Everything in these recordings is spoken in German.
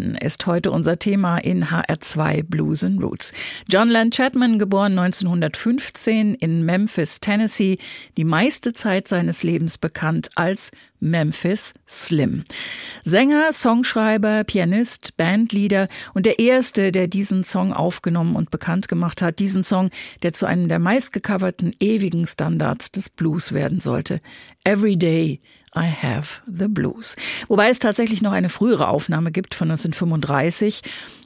Chapman ist heute unser Thema in HR2 Blues and Roots. John Len Chapman, geboren 1915 in Memphis, Tennessee, die meiste Zeit seines Lebens bekannt als Memphis Slim. Sänger, Songschreiber, Pianist, Bandleader und der erste, der diesen Song aufgenommen und bekannt gemacht hat. Diesen Song, der zu einem der meistgecoverten ewigen Standards des Blues werden sollte. Every Day I Have the Blues. Wobei es tatsächlich noch eine frühere Aufnahme gibt von 1935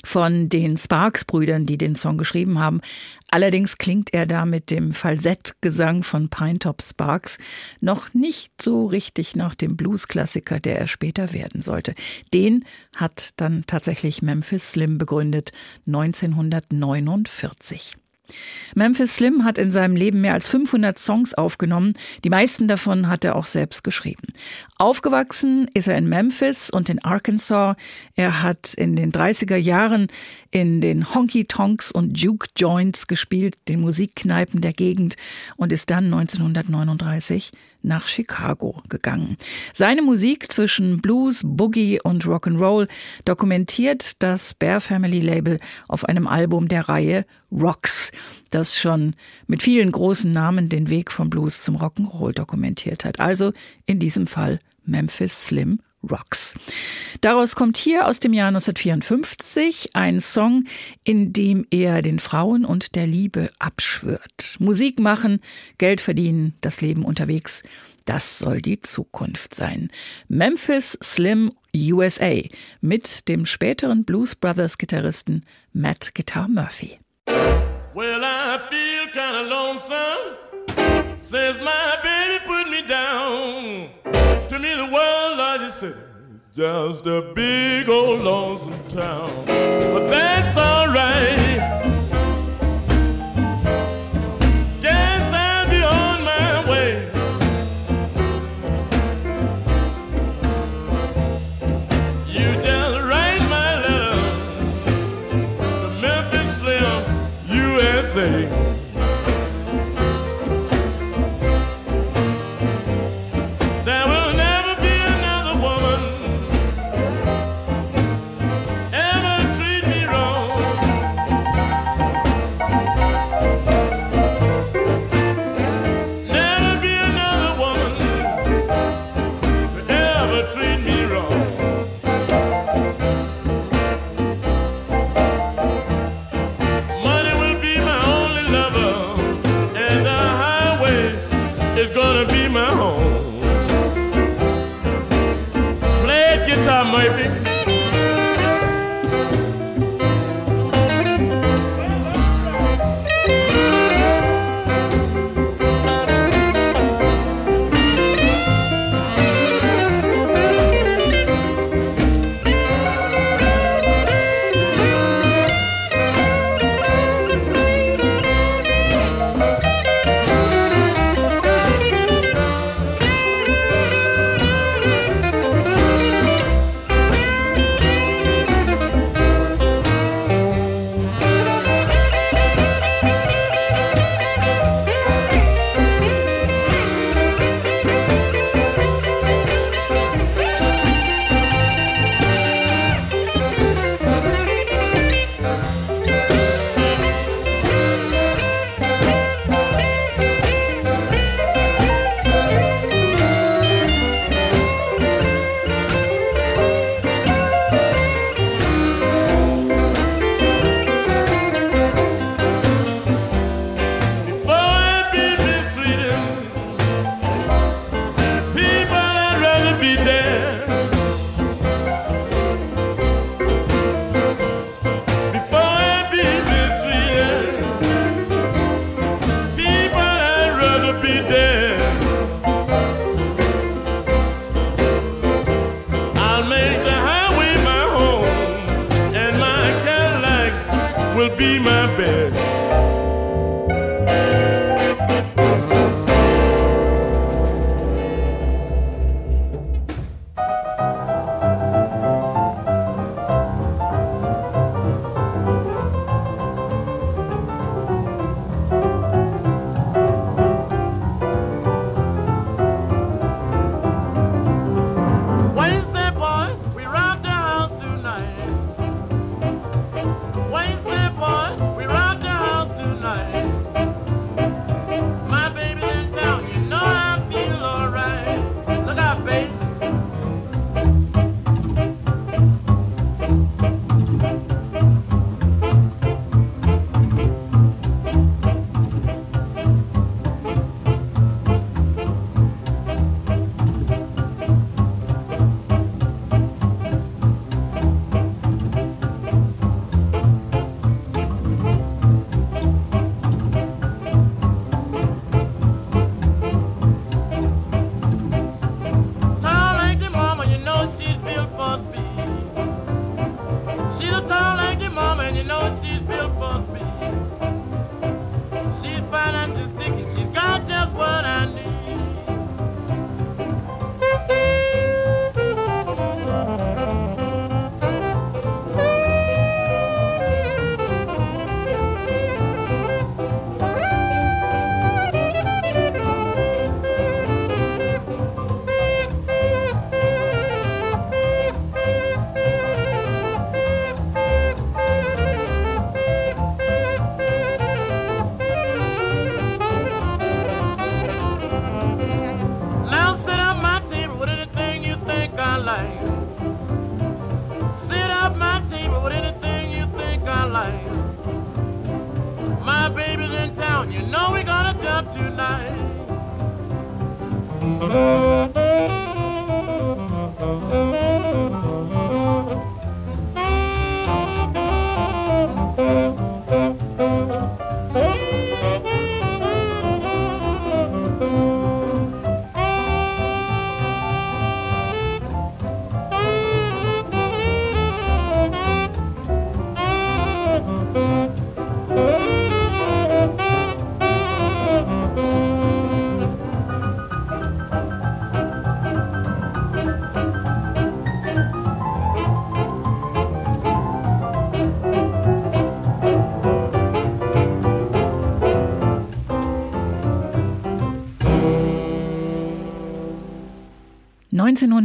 von den Sparks-Brüdern, die den Song geschrieben haben. Allerdings klingt er da mit dem Falsettgesang von Pinetop Sparks noch nicht so richtig nach dem Blues-Klassiker, der er später werden sollte. Den hat dann tatsächlich Memphis Slim begründet 1949. Memphis Slim hat in seinem Leben mehr als 500 Songs aufgenommen. Die meisten davon hat er auch selbst geschrieben. Aufgewachsen ist er in Memphis und in Arkansas. Er hat in den 30er Jahren in den Honky Tonks und Juke Joints gespielt, den Musikkneipen der Gegend und ist dann 1939 nach Chicago gegangen. Seine Musik zwischen Blues, Boogie und Rock'n'Roll dokumentiert das Bear Family Label auf einem Album der Reihe Rocks, das schon mit vielen großen Namen den Weg vom Blues zum Rock'n'Roll dokumentiert hat. Also in diesem Fall Memphis Slim Rocks. Daraus kommt hier aus dem Jahr 1954 ein Song, in dem er den Frauen und der Liebe abschwört. Musik machen, Geld verdienen, das Leben unterwegs. Das soll die Zukunft sein. Memphis Slim USA mit dem späteren Blues Brothers Gitarristen Matt Guitar Murphy. Well, just a big old lonesome town. But that's time, maybe.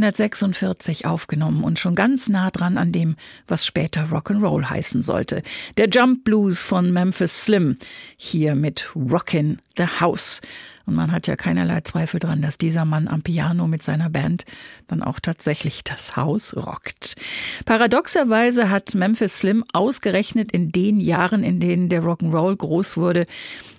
1946 aufgenommen und schon ganz nah dran an dem, was später Rock'n'Roll heißen sollte. Der Jump Blues von Memphis Slim, hier mit Rockin' the House. Und man hat ja keinerlei Zweifel dran, dass dieser Mann am Piano mit seiner Band dann auch tatsächlich das Haus rockt. Paradoxerweise hat Memphis Slim ausgerechnet in den Jahren, in denen der Rock'n'Roll groß wurde,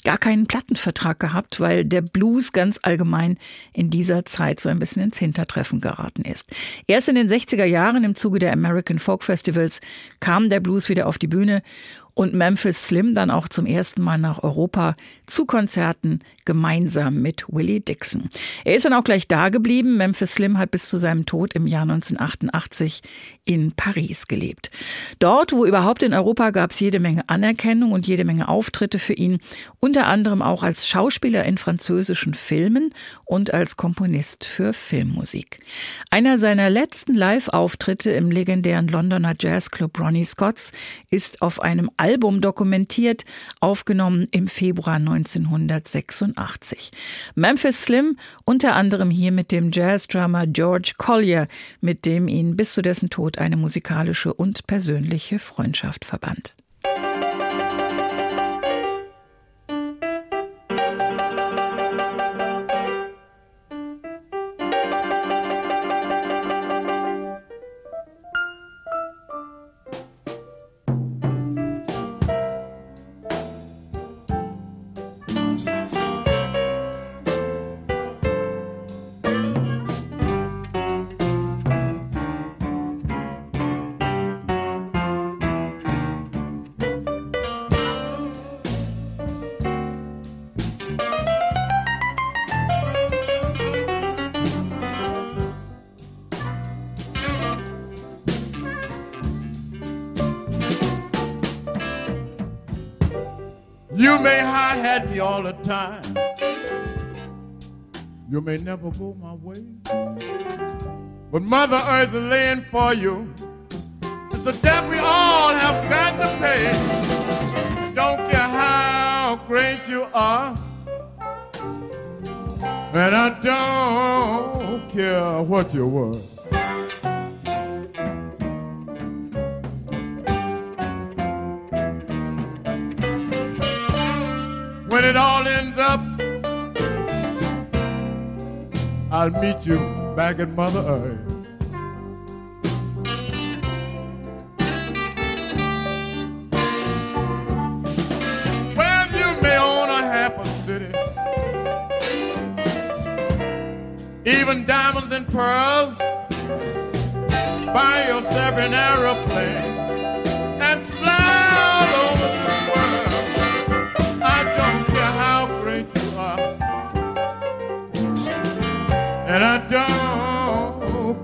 gar keinen Plattenvertrag gehabt, weil der Blues ganz allgemein in dieser Zeit so ein bisschen ins Hintertreffen geraten ist. Erst in den 60er Jahren im Zuge der American Folk Festivals kam der Blues wieder auf die Bühne und Memphis Slim dann auch zum ersten Mal nach Europa zu Konzerten gemeinsam mit Willie Dixon. Er ist dann auch gleich da geblieben. Memphis Slim hat bis zu seinem Tod im Jahr 1988 in Paris gelebt. Dort, wo überhaupt in Europa, gab es jede Menge Anerkennung und jede Menge Auftritte für ihn, unter anderem auch als Schauspieler in französischen Filmen und als Komponist für Filmmusik. Einer seiner letzten Live-Auftritte im legendären Londoner Jazzclub Ronnie Scott's ist auf einem Album dokumentiert, aufgenommen im Februar 1986. Memphis Slim unter anderem hier mit dem Jazzdrummer George Collier, mit dem ihn bis zu dessen Tod eine musikalische und persönliche Freundschaft verband. You may high hat me all the time. You may never go my way. But Mother Earth is laying for you. It's a debt we all have got to pay. Don't care how great you are. And I don't care what you're worth. It all ends up, I'll meet you back at Mother Earth. Well, you may own a half a city, even diamonds and pearls. Buy yourself an aeroplane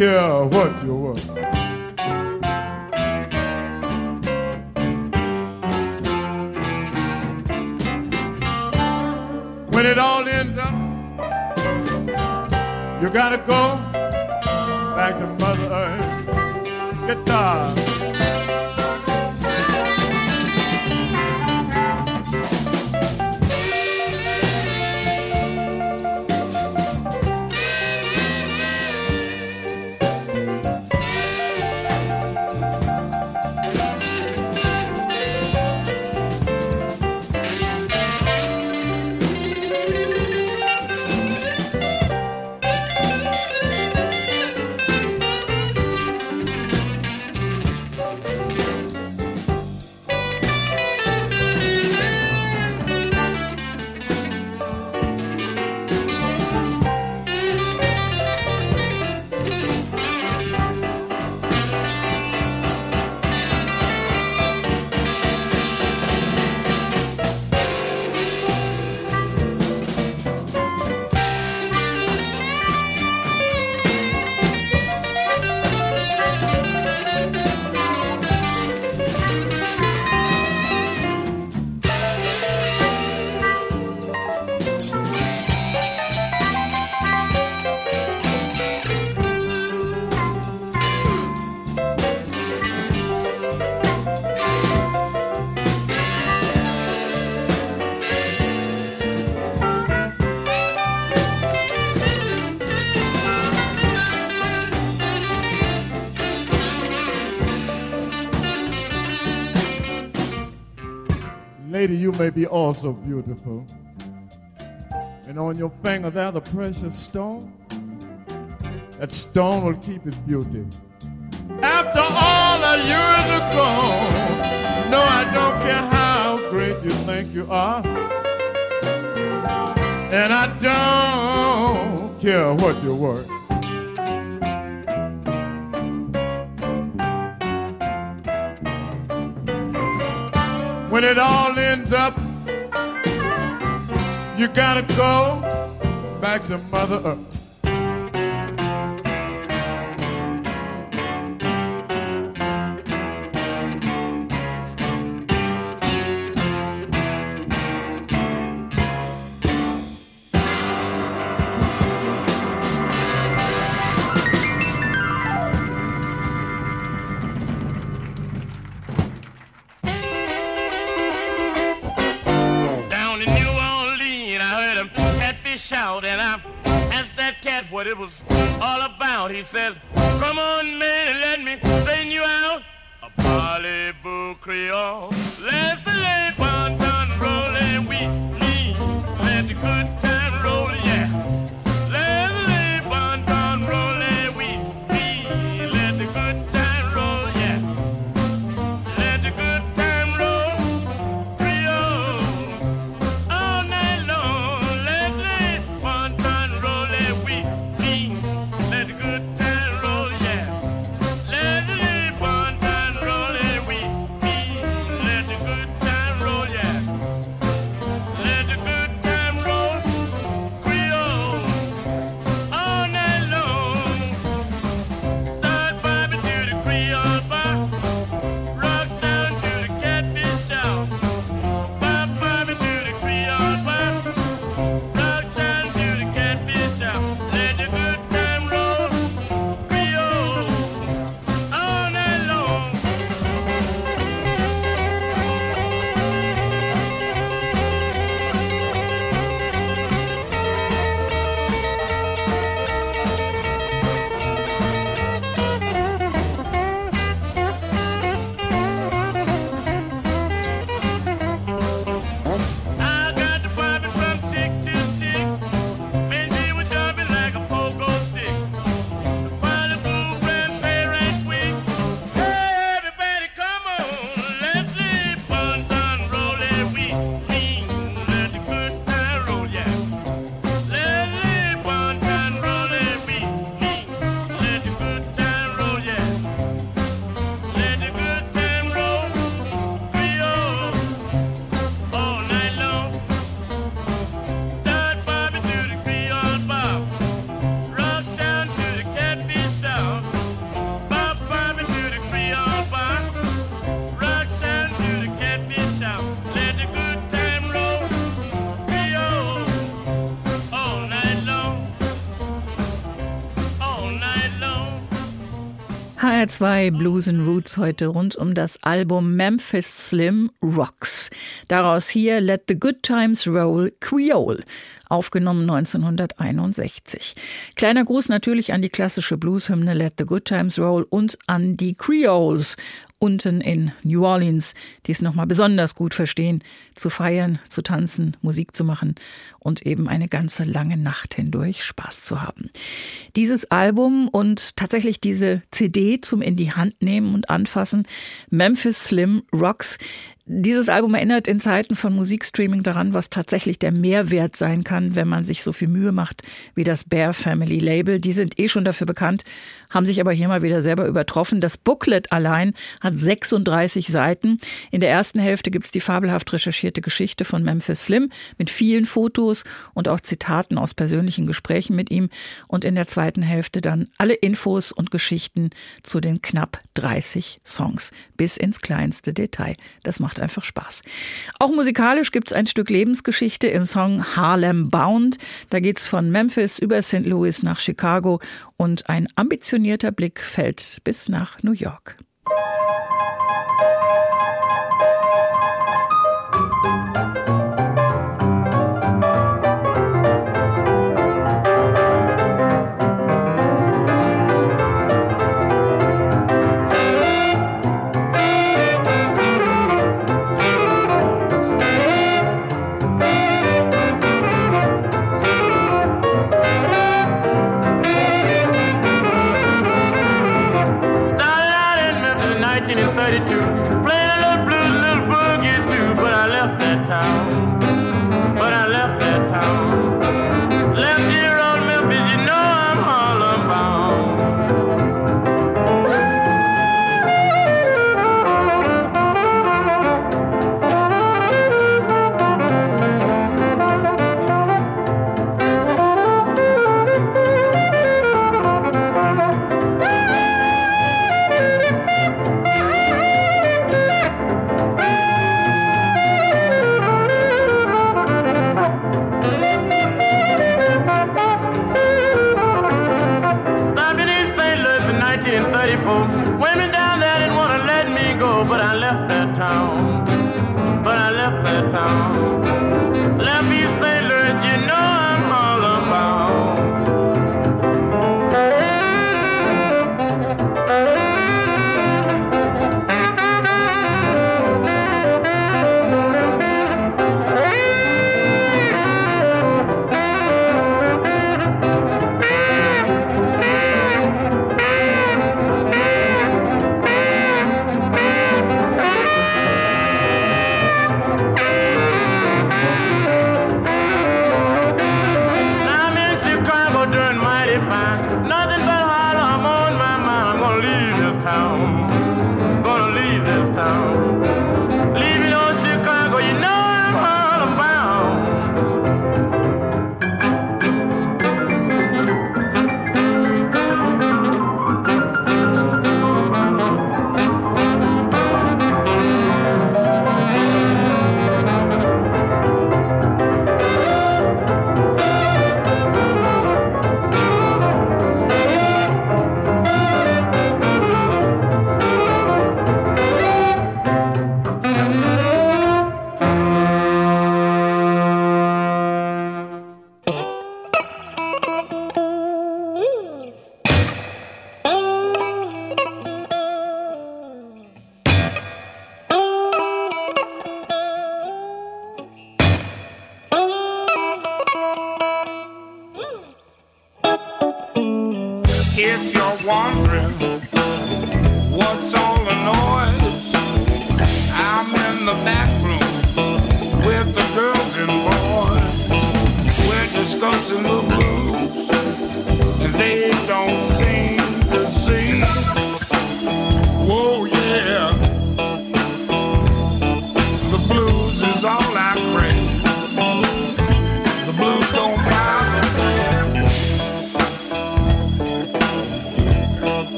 care what you're worth. When it all ends up, you gotta go back to Mother Earth. Guitar. May be also beautiful. And on your finger there, the precious stone. That stone will keep its beauty. After all the years gone, no, I don't care how great you think you are. And I don't care what you're worth. When it all ends up, you gotta go back to Mother Earth. All about. He said, Come on, man, HR2 Blues and Roots heute rund um das Album Memphis Slim Rocks. Daraus hier Let the Good Times Roll Creole, aufgenommen 1961. Kleiner Gruß natürlich an die klassische Blueshymne Let the Good Times Roll und an die Creoles unten in New Orleans, die es nochmal besonders gut verstehen, zu feiern, zu tanzen, Musik zu machen und eben eine ganze lange Nacht hindurch Spaß zu haben. Dieses Album und tatsächlich diese CD zum in die Hand nehmen und anfassen, Memphis Slim Rocks, dieses Album erinnert in Zeiten von Musikstreaming daran, was tatsächlich der Mehrwert sein kann, wenn man sich so viel Mühe macht wie das Bear Family Label. Die sind eh schon dafür bekannt, haben sich aber hier mal wieder selber übertroffen. Das Booklet allein hat 36 Seiten. In der ersten Hälfte gibt's die fabelhaft recherchierte Geschichte von Memphis Slim mit vielen Fotos und auch Zitaten aus persönlichen Gesprächen mit ihm. Und in der zweiten Hälfte dann alle Infos und Geschichten zu den knapp 30 Songs bis ins kleinste Detail. Das macht einfach Spaß. Auch musikalisch gibt's ein Stück Lebensgeschichte im Song Harlem Bound. Da geht's von Memphis über St. Louis nach Chicago und ein ambitionierter Blick fällt bis nach New York.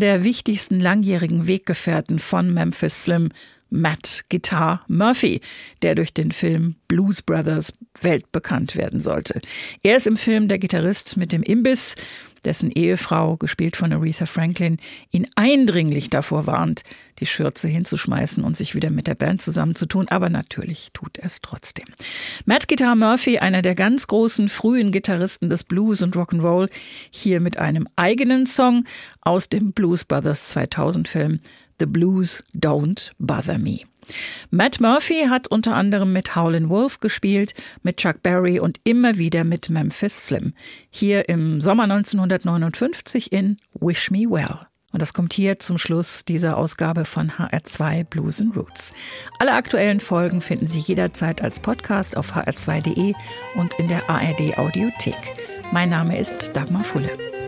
Der wichtigsten langjährigen Weggefährten von Memphis Slim, Matt Guitar Murphy, der durch den Film Blues Brothers weltbekannt werden sollte. Er ist im Film der Gitarrist mit dem Imbiss, dessen Ehefrau, gespielt von Aretha Franklin, ihn eindringlich davor warnt, die Schürze hinzuschmeißen und sich wieder mit der Band zusammenzutun, aber natürlich tut er es trotzdem. Matt Guitar Murphy, einer der ganz großen frühen Gitarristen des Blues und Rock'n'Roll, hier mit einem eigenen Song aus dem Blues Brothers 2000 Film The Blues Don't Bother Me. Matt Murphy hat unter anderem mit Howlin' Wolf gespielt, mit Chuck Berry und immer wieder mit Memphis Slim. Hier im Sommer 1959 in Wish Me Well. Und das kommt hier zum Schluss dieser Ausgabe von HR2 Blues and Roots. Alle aktuellen Folgen finden Sie jederzeit als Podcast auf hr2.de und in der ARD Audiothek. Mein Name ist Dagmar Fulle.